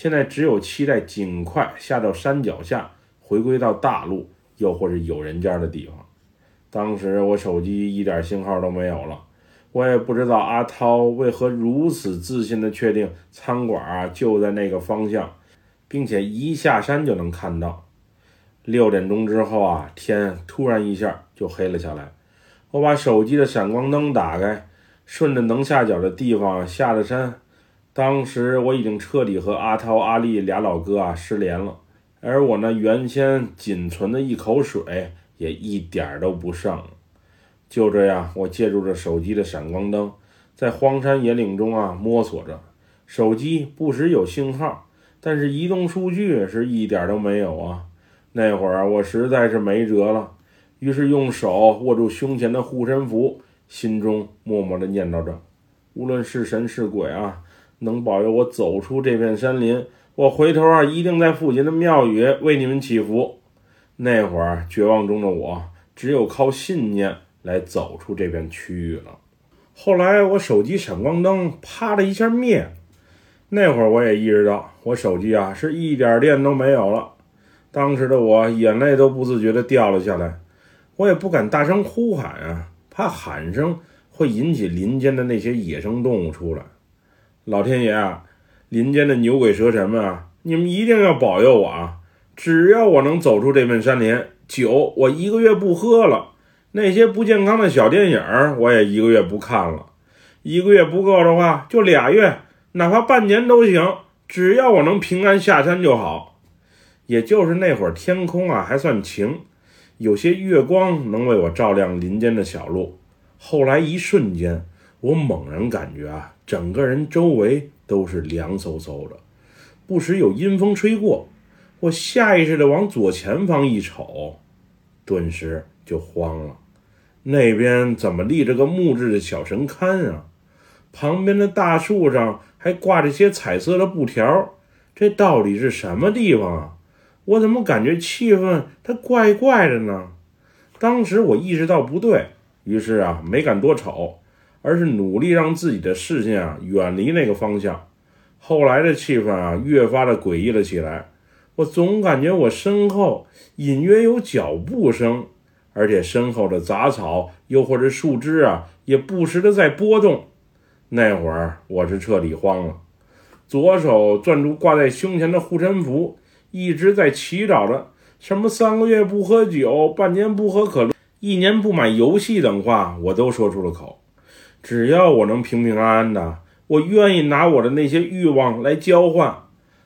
现在只有期待尽快下到山脚下，回归到大陆，又或是有人家的地方。当时我手机一点信号都没有了，我也不知道阿涛为何如此自信地确定餐馆啊就在那个方向，并且一下山就能看到。六点钟之后啊，天突然一下就黑了下来。我把手机的闪光灯打开，顺着能下脚的地方下了山。当时我已经彻底和阿涛、阿丽俩老哥啊失联了，而我那原先仅存的一口水也一点儿都不剩了。就这样，我借助着手机的闪光灯，在荒山野岭中啊摸索着。手机不时有信号，但是移动数据是一点都没有啊。那会儿我实在是没辙了。于是用手握住胸前的护身符，心中默默的念叨着：“无论是神是鬼啊，能保佑我走出这片山林，我回头啊一定在附近的庙宇为你们祈福。”那会儿绝望中的我，只有靠信念来走出这片区域了。后来我手机闪光灯啪的一下灭，那会儿我也意识到我手机啊是一点电都没有了。当时的我眼泪都不自觉地掉了下来。我也不敢大声呼喊啊，怕喊声会引起林间的那些野生动物出来。老天爷啊，林间的牛鬼蛇神们啊，你们一定要保佑我啊！只要我能走出这片山林，酒我一个月不喝了，那些不健康的小电影我也一个月不看了。一个月不够的话，就俩月，哪怕半年都行，只要我能平安下山就好。也就是那会儿天空啊还算晴。有些月光能为我照亮林间的小路。后来一瞬间，我猛然感觉啊，整个人周围都是凉飕飕的，不时有阴风吹过。我下意识地往左前方一瞅，顿时就慌了。那边怎么立着个木质的小神龛啊？旁边的大树上还挂着些彩色的布条，这到底是什么地方啊？我怎么感觉气氛它怪怪的呢？当时我意识到不对，于是啊没敢多瞅，而是努力让自己的视线啊远离那个方向。后来的气氛啊越发的诡异了起来，我总感觉我身后隐约有脚步声，而且身后的杂草又或者树枝啊也不时的在波动。那会儿我是彻底慌了，左手攥住挂在胸前的护身符。一直在祈祷着，什么三个月不喝酒，半年不喝可乐，一年不买游戏等话，我都说出了口。只要我能平平安安的，我愿意拿我的那些欲望来交换。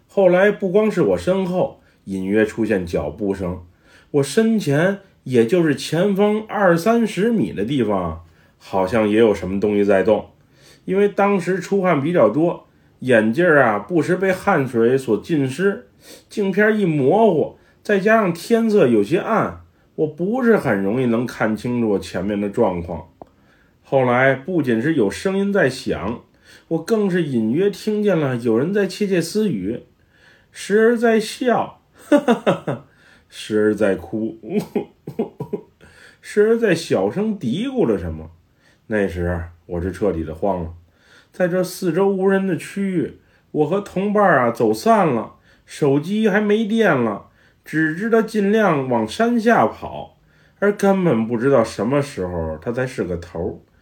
后来不光是我身后隐约出现脚步声，我身前，也就是前方二三十米的地方，好像也有什么东西在动。因为当时出汗比较多，眼镜啊不时被汗水所浸湿。镜片一模糊，再加上天色有些暗，我不是很容易能看清楚前面的状况。后来不仅是有声音在响，我更是隐约听见了有人在窃窃私语，时而在笑，哈哈哈哈，时而在哭，呜 时而在小声嘀咕着什么。那时我是彻底的慌了，在这四周无人的区域，我和同伴啊走散了。手机还没电了，只知道尽量往山下跑，而根本不知道什么时候它才是个头儿。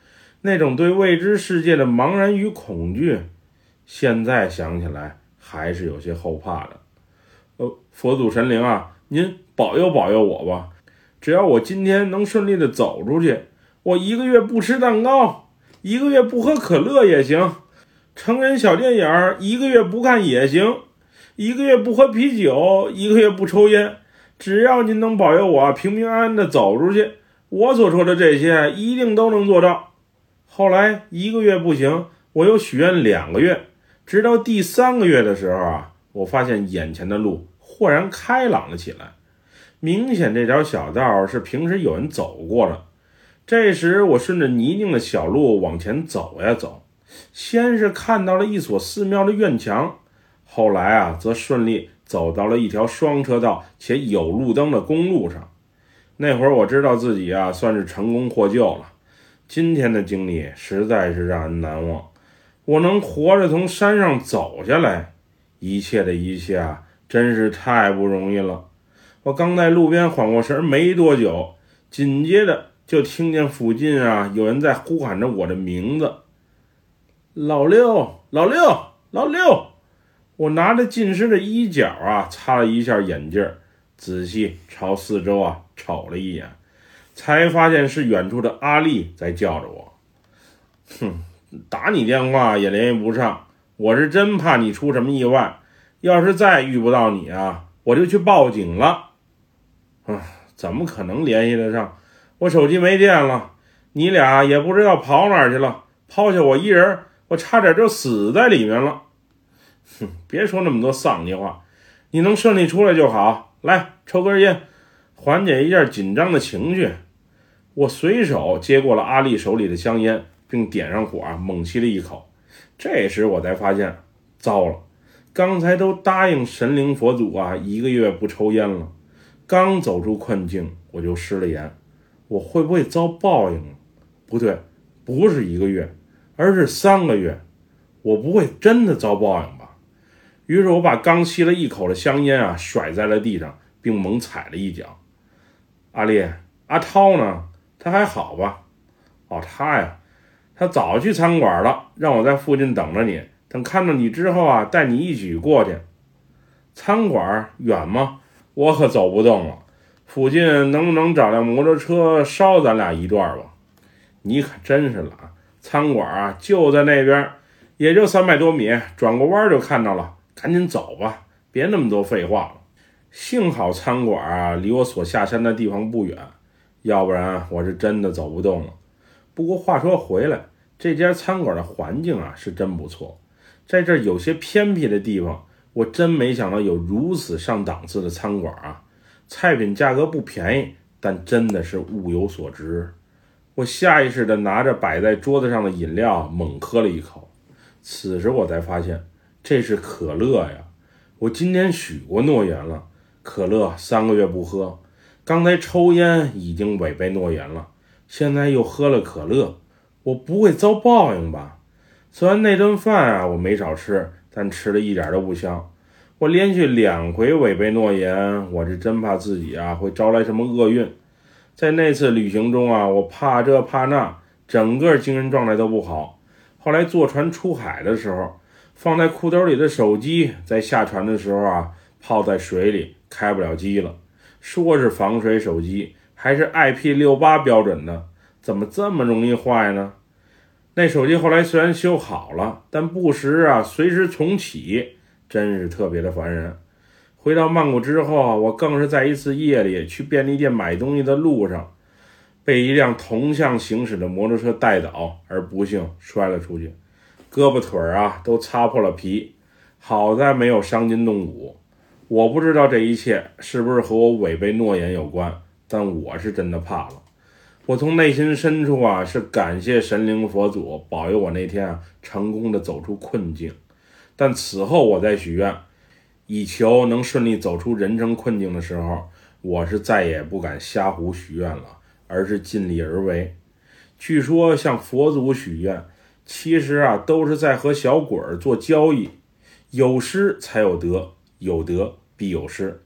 那种对未知世界的茫然与恐惧，现在想起来还是有些后怕的。呃，佛祖神灵啊，您保佑保佑我吧！只要我今天能顺利的走出去，我一个月不吃蛋糕，一个月不喝可乐也行，成人小电影一个月不看也行。一个月不喝啤酒，一个月不抽烟，只要您能保佑我平平安安的走出去，我所说的这些一定都能做到。后来一个月不行，我又许愿两个月，直到第三个月的时候啊，我发现眼前的路豁然开朗了起来，明显这条小道是平时有人走过的。这时我顺着泥泞的小路往前走呀走，先是看到了一所寺庙的院墙。后来啊，则顺利走到了一条双车道且有路灯的公路上。那会儿我知道自己啊，算是成功获救了。今天的经历实在是让人难忘。我能活着从山上走下来，一切的一切啊，真是太不容易了。我刚在路边缓过神没多久，紧接着就听见附近啊有人在呼喊着我的名字：“老六，老六，老六！”我拿着浸湿的衣角啊，擦了一下眼镜，仔细朝四周啊瞅了一眼，才发现是远处的阿丽在叫着我。哼，打你电话也联系不上，我是真怕你出什么意外。要是再遇不到你啊，我就去报警了。啊，怎么可能联系得上？我手机没电了，你俩也不知道跑哪去了，抛下我一人，我差点就死在里面了。哼，别说那么多丧气话，你能顺利出来就好。来，抽根烟，缓解一下紧张的情绪。我随手接过了阿丽手里的香烟，并点上火啊，猛吸了一口。这时我才发现，糟了，刚才都答应神灵佛祖啊，一个月不抽烟了。刚走出困境，我就失了言。我会不会遭报应？不对，不是一个月，而是三个月。我不会真的遭报应吧？于是我把刚吸了一口的香烟啊甩在了地上，并猛踩了一脚。阿丽，阿涛呢？他还好吧？哦，他呀，他早去餐馆了，让我在附近等着你。等看到你之后啊，带你一起过去。餐馆远吗？我可走不动了。附近能不能找辆摩托车捎咱俩一段吧？你可真是懒。餐馆啊，就在那边，也就三百多米，转个弯就看到了。赶紧走吧，别那么多废话了。幸好餐馆啊离我所下山的地方不远，要不然我是真的走不动了。不过话说回来，这家餐馆的环境啊是真不错。在这有些偏僻的地方，我真没想到有如此上档次的餐馆啊！菜品价格不便宜，但真的是物有所值。我下意识地拿着摆在桌子上的饮料猛喝了一口，此时我才发现。这是可乐呀！我今天许过诺言了，可乐三个月不喝。刚才抽烟已经违背诺言了，现在又喝了可乐，我不会遭报应吧？虽然那顿饭啊我没少吃，但吃的一点都不香。我连续两回违背诺言，我是真怕自己啊会招来什么厄运。在那次旅行中啊，我怕这怕那，整个精神状态都不好。后来坐船出海的时候。放在裤兜里的手机，在下船的时候啊，泡在水里开不了机了。说是防水手机，还是 IP 六八标准的，怎么这么容易坏呢？那手机后来虽然修好了，但不时啊随时重启，真是特别的烦人。回到曼谷之后，我更是在一次夜里去便利店买东西的路上，被一辆同向行驶的摩托车带倒，而不幸摔了出去。胳膊腿儿啊都擦破了皮，好在没有伤筋动骨。我不知道这一切是不是和我违背诺言有关，但我是真的怕了。我从内心深处啊是感谢神灵佛祖保佑我那天啊成功的走出困境。但此后我在许愿，以求能顺利走出人生困境的时候，我是再也不敢瞎胡许愿了，而是尽力而为。据说向佛祖许愿。其实啊，都是在和小鬼儿做交易，有失才有得，有得必有失，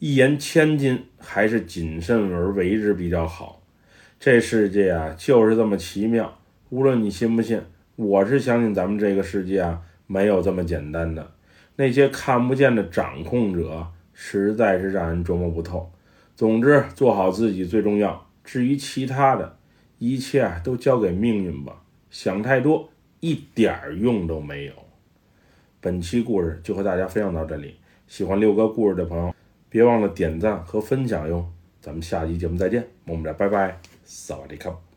一言千金，还是谨慎而为之比较好。这世界啊，就是这么奇妙。无论你信不信，我是相信咱们这个世界啊，没有这么简单的。那些看不见的掌控者，实在是让人琢磨不透。总之，做好自己最重要。至于其他的一切啊，都交给命运吧。想太多一点儿用都没有。本期故事就和大家分享到这里，喜欢六哥故事的朋友，别忘了点赞和分享哟。咱们下期节目再见，么么哒，拜拜，萨瓦迪卡。